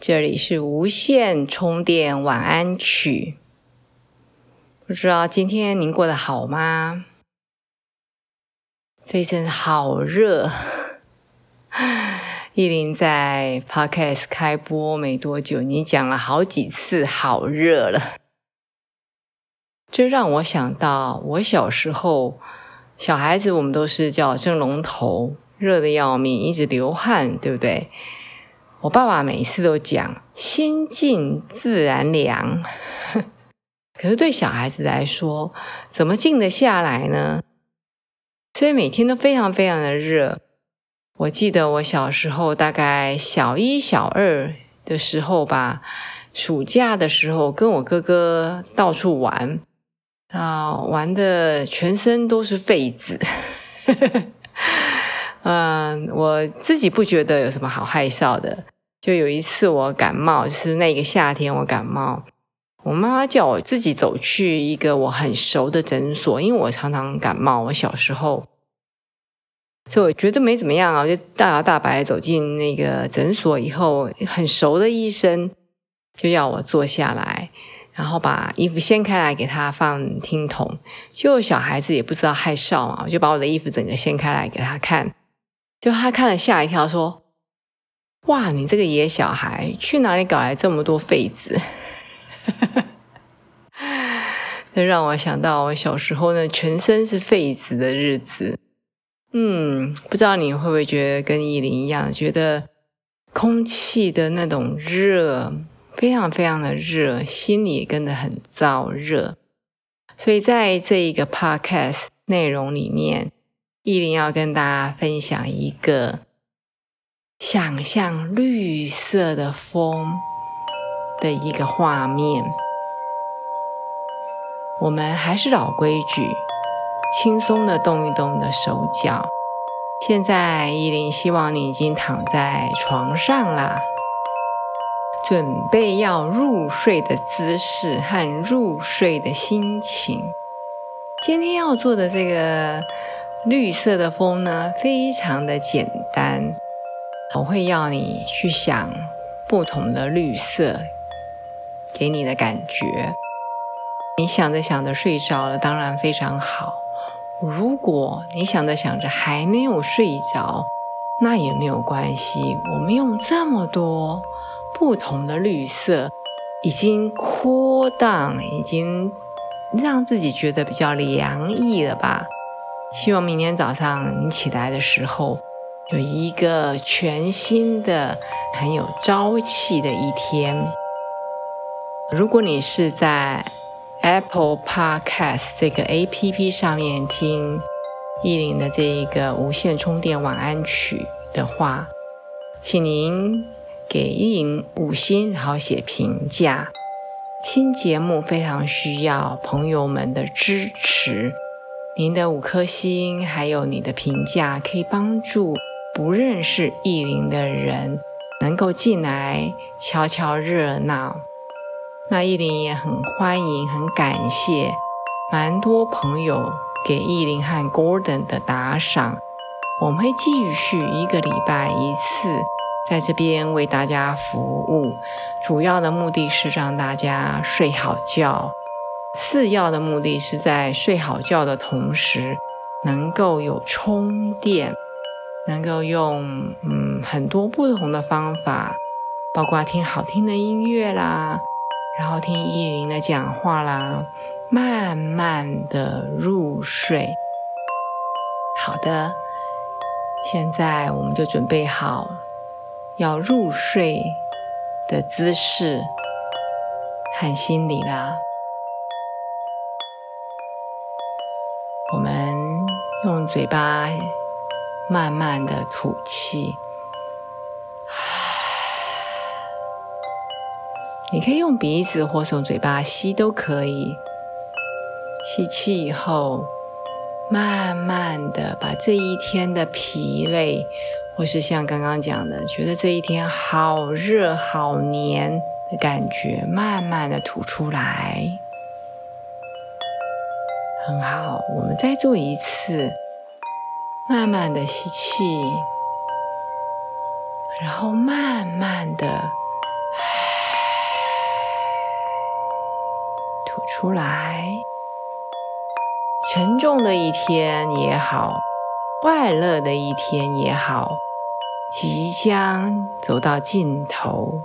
这里是无线充电晚安曲。不知道今天您过得好吗？这一阵好热。依林在 Podcast 开播没多久，你讲了好几次好热了，这让我想到我小时候，小孩子我们都是叫蒸龙头，热的要命，一直流汗，对不对？我爸爸每次都讲“心静自然凉”，可是对小孩子来说，怎么静得下来呢？所以每天都非常非常的热。我记得我小时候，大概小一、小二的时候吧，暑假的时候跟我哥哥到处玩，啊，玩的全身都是痱子。嗯，我自己不觉得有什么好害臊的。就有一次我感冒，是那个夏天我感冒，我妈妈叫我自己走去一个我很熟的诊所，因为我常常感冒，我小时候，所以我觉得没怎么样啊，我就大摇大摆走进那个诊所以后，很熟的医生就要我坐下来，然后把衣服掀开来给他放听筒，就小孩子也不知道害臊嘛，我就把我的衣服整个掀开来给他看，就他看了吓一跳，说。哇，你这个野小孩，去哪里搞来这么多痱子？这让我想到我小时候呢，全身是痱子的日子。嗯，不知道你会不会觉得跟依林一样，觉得空气的那种热，非常非常的热，心里也跟着很燥热。所以在这一个 podcast 内容里面，依林要跟大家分享一个。想象绿色的风的一个画面，我们还是老规矩，轻松的动一动你的手脚。现在依林希望你已经躺在床上啦，准备要入睡的姿势和入睡的心情。今天要做的这个绿色的风呢，非常的简单。我会要你去想不同的绿色给你的感觉。你想着想着睡着了，当然非常好。如果你想着想着还没有睡着，那也没有关系。我们用这么多不同的绿色，已经扩荡，已经让自己觉得比较凉意了吧？希望明天早上你起来的时候。有一个全新的、很有朝气的一天。如果你是在 Apple Podcast 这个 A P P 上面听意林的这一个无线充电晚安曲的话，请您给意林五星，然后写评价。新节目非常需要朋友们的支持，您的五颗星还有你的评价，可以帮助。不认识意林的人能够进来瞧瞧热闹，那意林也很欢迎，很感谢，蛮多朋友给意林和 Gordon 的打赏。我们会继续一个礼拜一次在这边为大家服务，主要的目的是让大家睡好觉，次要的目的是在睡好觉的同时能够有充电。能够用嗯很多不同的方法，包括听好听的音乐啦，然后听依林的讲话啦，慢慢的入睡。好的，现在我们就准备好要入睡的姿势和心理啦。我们用嘴巴。慢慢的吐气，你可以用鼻子或从嘴巴吸都可以。吸气以后，慢慢的把这一天的疲累，或是像刚刚讲的，觉得这一天好热、好黏的感觉，慢慢的吐出来。很好，我们再做一次，慢慢的吸气，然后慢慢的吐出来。沉重的一天也好，快乐的一天也好，即将走到尽头。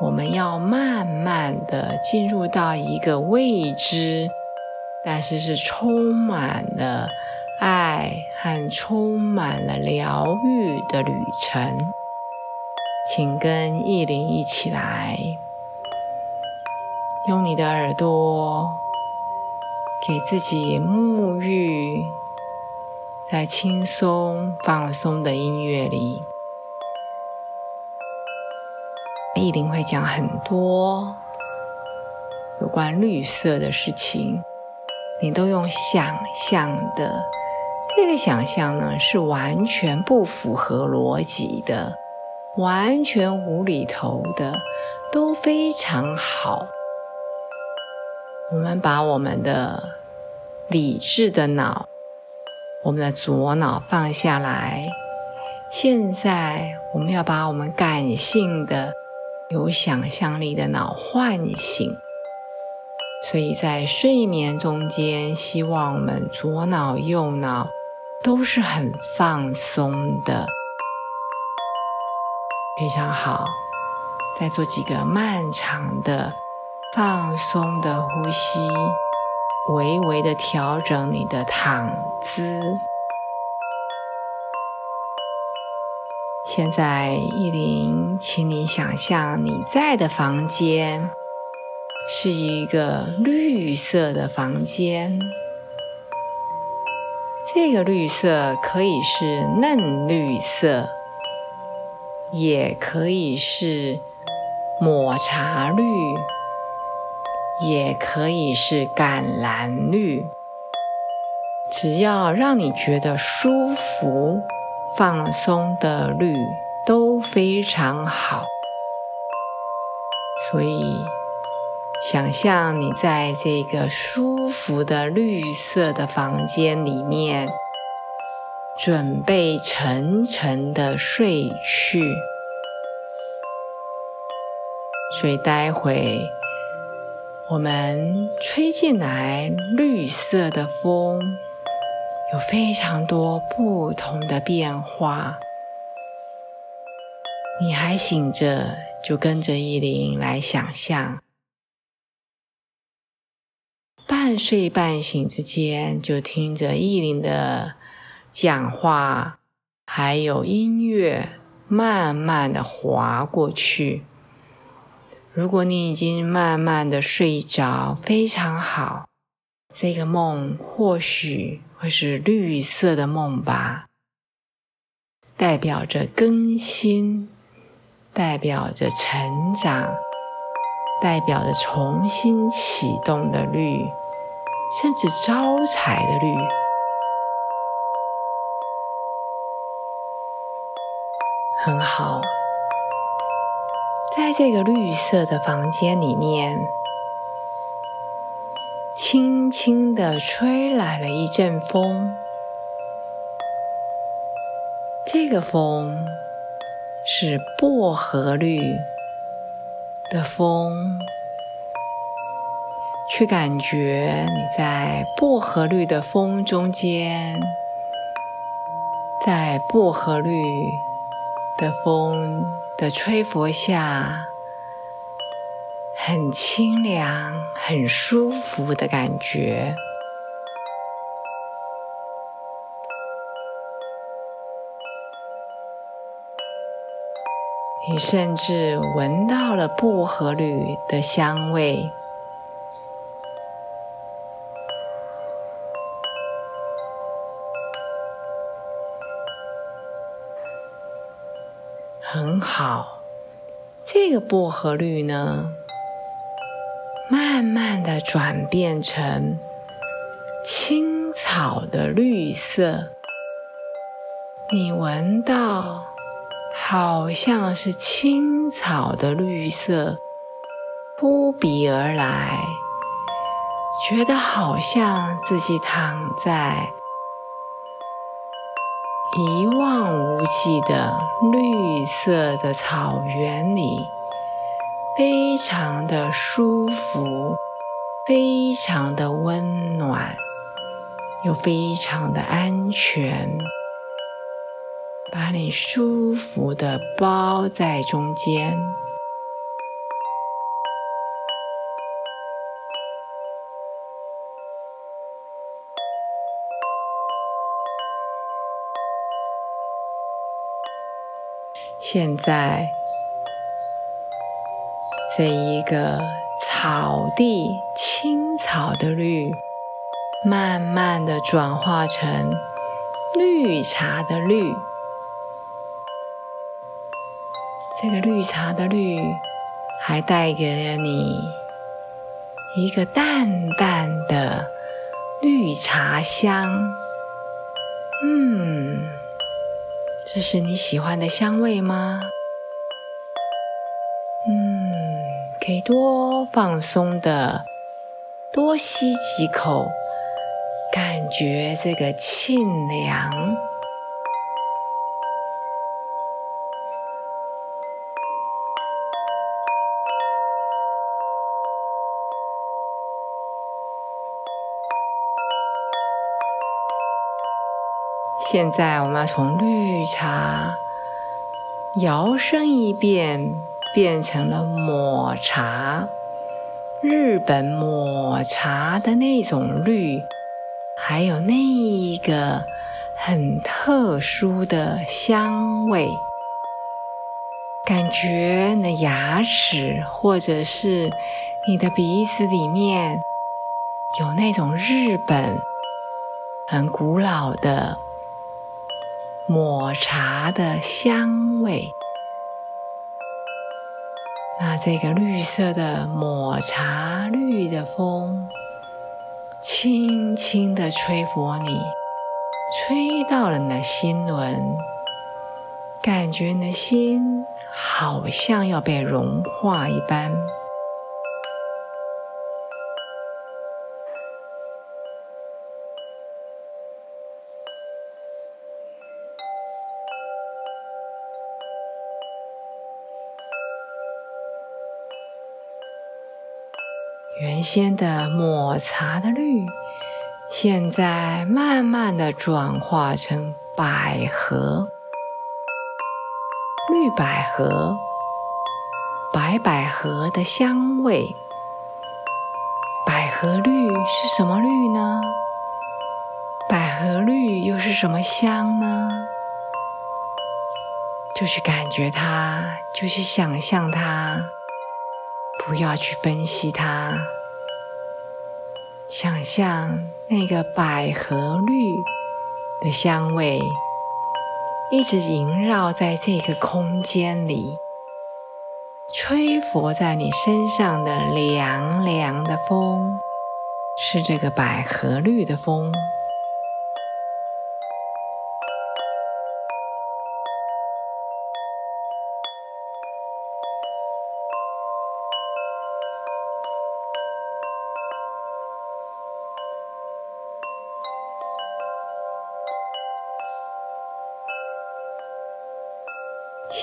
我们要慢慢的进入到一个未知。但是是充满了爱和充满了疗愈的旅程，请跟意林一起来，用你的耳朵给自己沐浴在轻松放松的音乐里。意林会讲很多有关绿色的事情。你都用想象的，这个想象呢是完全不符合逻辑的，完全无厘头的，都非常好。我们把我们的理智的脑，我们的左脑放下来，现在我们要把我们感性的、有想象力的脑唤醒。所以在睡眠中间，希望我们左脑、右脑都是很放松的，非常好。再做几个漫长的放松的呼吸，微微的调整你的躺姿。现在，依林，请你想象你在的房间。是一个绿色的房间，这个绿色可以是嫩绿色，也可以是抹茶绿，也可以是橄榄绿，只要让你觉得舒服、放松的绿都非常好，所以。想象你在这个舒服的绿色的房间里面，准备沉沉的睡去。所以待会我们吹进来绿色的风，有非常多不同的变化。你还醒着，就跟着依林来想象。半睡半醒之间，就听着意林的讲话，还有音乐，慢慢的滑过去。如果你已经慢慢的睡着，非常好。这个梦或许会是绿色的梦吧，代表着更新，代表着成长，代表着重新启动的绿。甚至招财的绿，很好。在这个绿色的房间里面，轻轻的吹来了一阵风。这个风是薄荷绿的风。去感觉你在薄荷绿的风中间，在薄荷绿的风的吹拂下，很清凉、很舒服的感觉。你甚至闻到了薄荷绿的香味。很好，这个薄荷绿呢，慢慢的转变成青草的绿色，你闻到好像是青草的绿色扑鼻而来，觉得好像自己躺在。一望无际的绿色的草原里，非常的舒服，非常的温暖，又非常的安全，把你舒服的包在中间。现在，这一个草地青草的绿，慢慢的转化成绿茶的绿。这个绿茶的绿，还带给了你一个淡淡的绿茶香。嗯。这是你喜欢的香味吗？嗯，可以多放松的，多吸几口，感觉这个沁凉。现在我们要从绿茶摇身一变，变成了抹茶。日本抹茶的那种绿，还有那个很特殊的香味，感觉你的牙齿或者是你的鼻子里面有那种日本很古老的。抹茶的香味，那这个绿色的抹茶绿的风，轻轻的吹拂你，吹到了你的心轮，感觉你的心好像要被融化一般。原先的抹茶的绿，现在慢慢的转化成百合、绿百合、白百合的香味。百合绿是什么绿呢？百合绿又是什么香呢？就去感觉它，就去想象它。不要去分析它，想象那个百合绿的香味一直萦绕在这个空间里，吹拂在你身上的凉凉的风，是这个百合绿的风。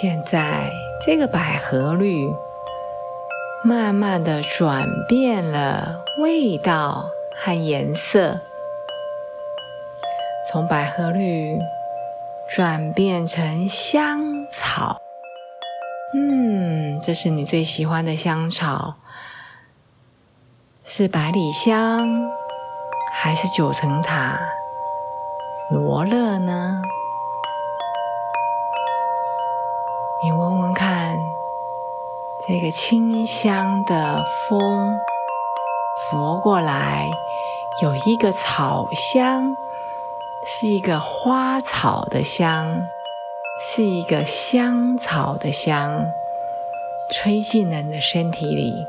现在，这个百合绿慢慢的转变了味道和颜色，从百合绿转变成香草。嗯，这是你最喜欢的香草，是百里香还是九层塔、罗勒呢？你闻闻看，这个清香的风拂过来，有一个草香，是一个花草的香，是一个香草的香。吹进了你的身体里。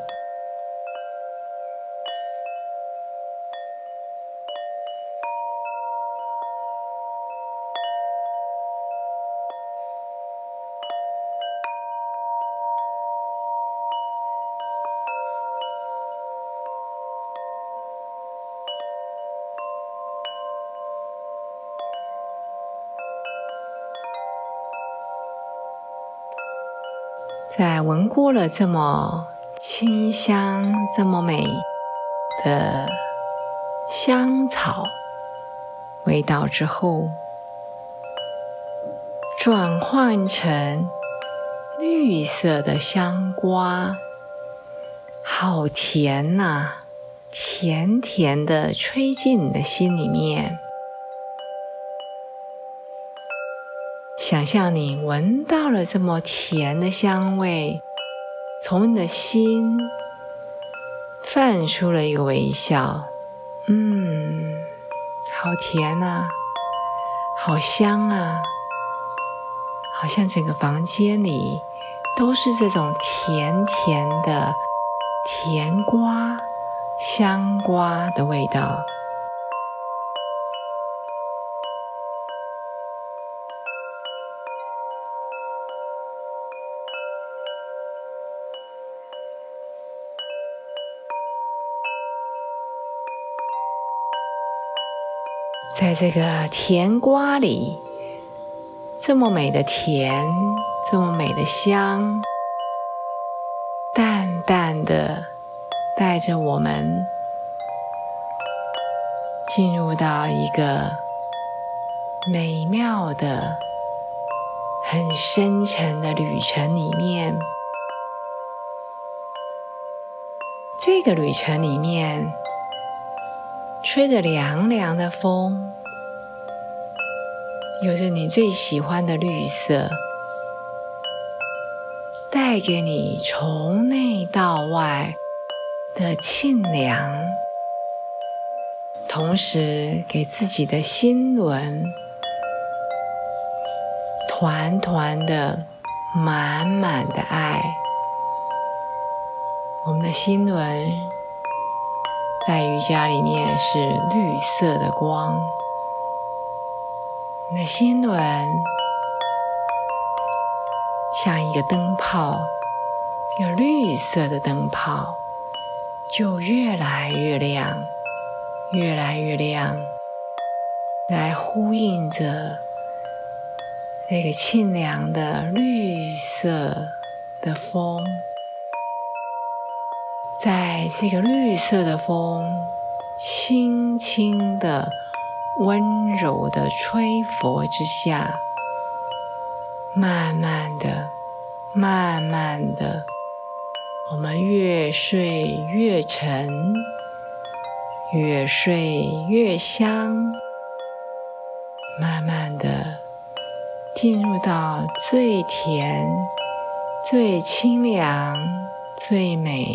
在闻过了这么清香、这么美的香草味道之后，转换成绿色的香瓜，好甜呐！甜甜的吹进你的心里面。想象你闻到了这么甜的香味，从你的心泛出了一个微笑。嗯，好甜啊，好香啊，好像整个房间里都是这种甜甜的甜瓜、香瓜的味道。在这个甜瓜里，这么美的甜，这么美的香，淡淡的带着我们进入到一个美妙的、很深沉的旅程里面。这个旅程里面。吹着凉凉的风，有着你最喜欢的绿色，带给你从内到外的沁凉，同时给自己的心轮团团的满满的爱，我们的心轮。在瑜伽里面是绿色的光，你的心轮像一个灯泡，有绿色的灯泡就越来越亮，越来越亮，来呼应着那个清凉的绿色的风。在这个绿色的风轻轻的、温柔的吹拂之下，慢慢的、慢慢的，我们越睡越沉，越睡越香，慢慢的进入到最甜、最清凉、最美。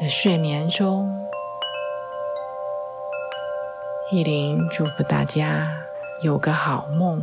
的睡眠中，意林祝福大家有个好梦。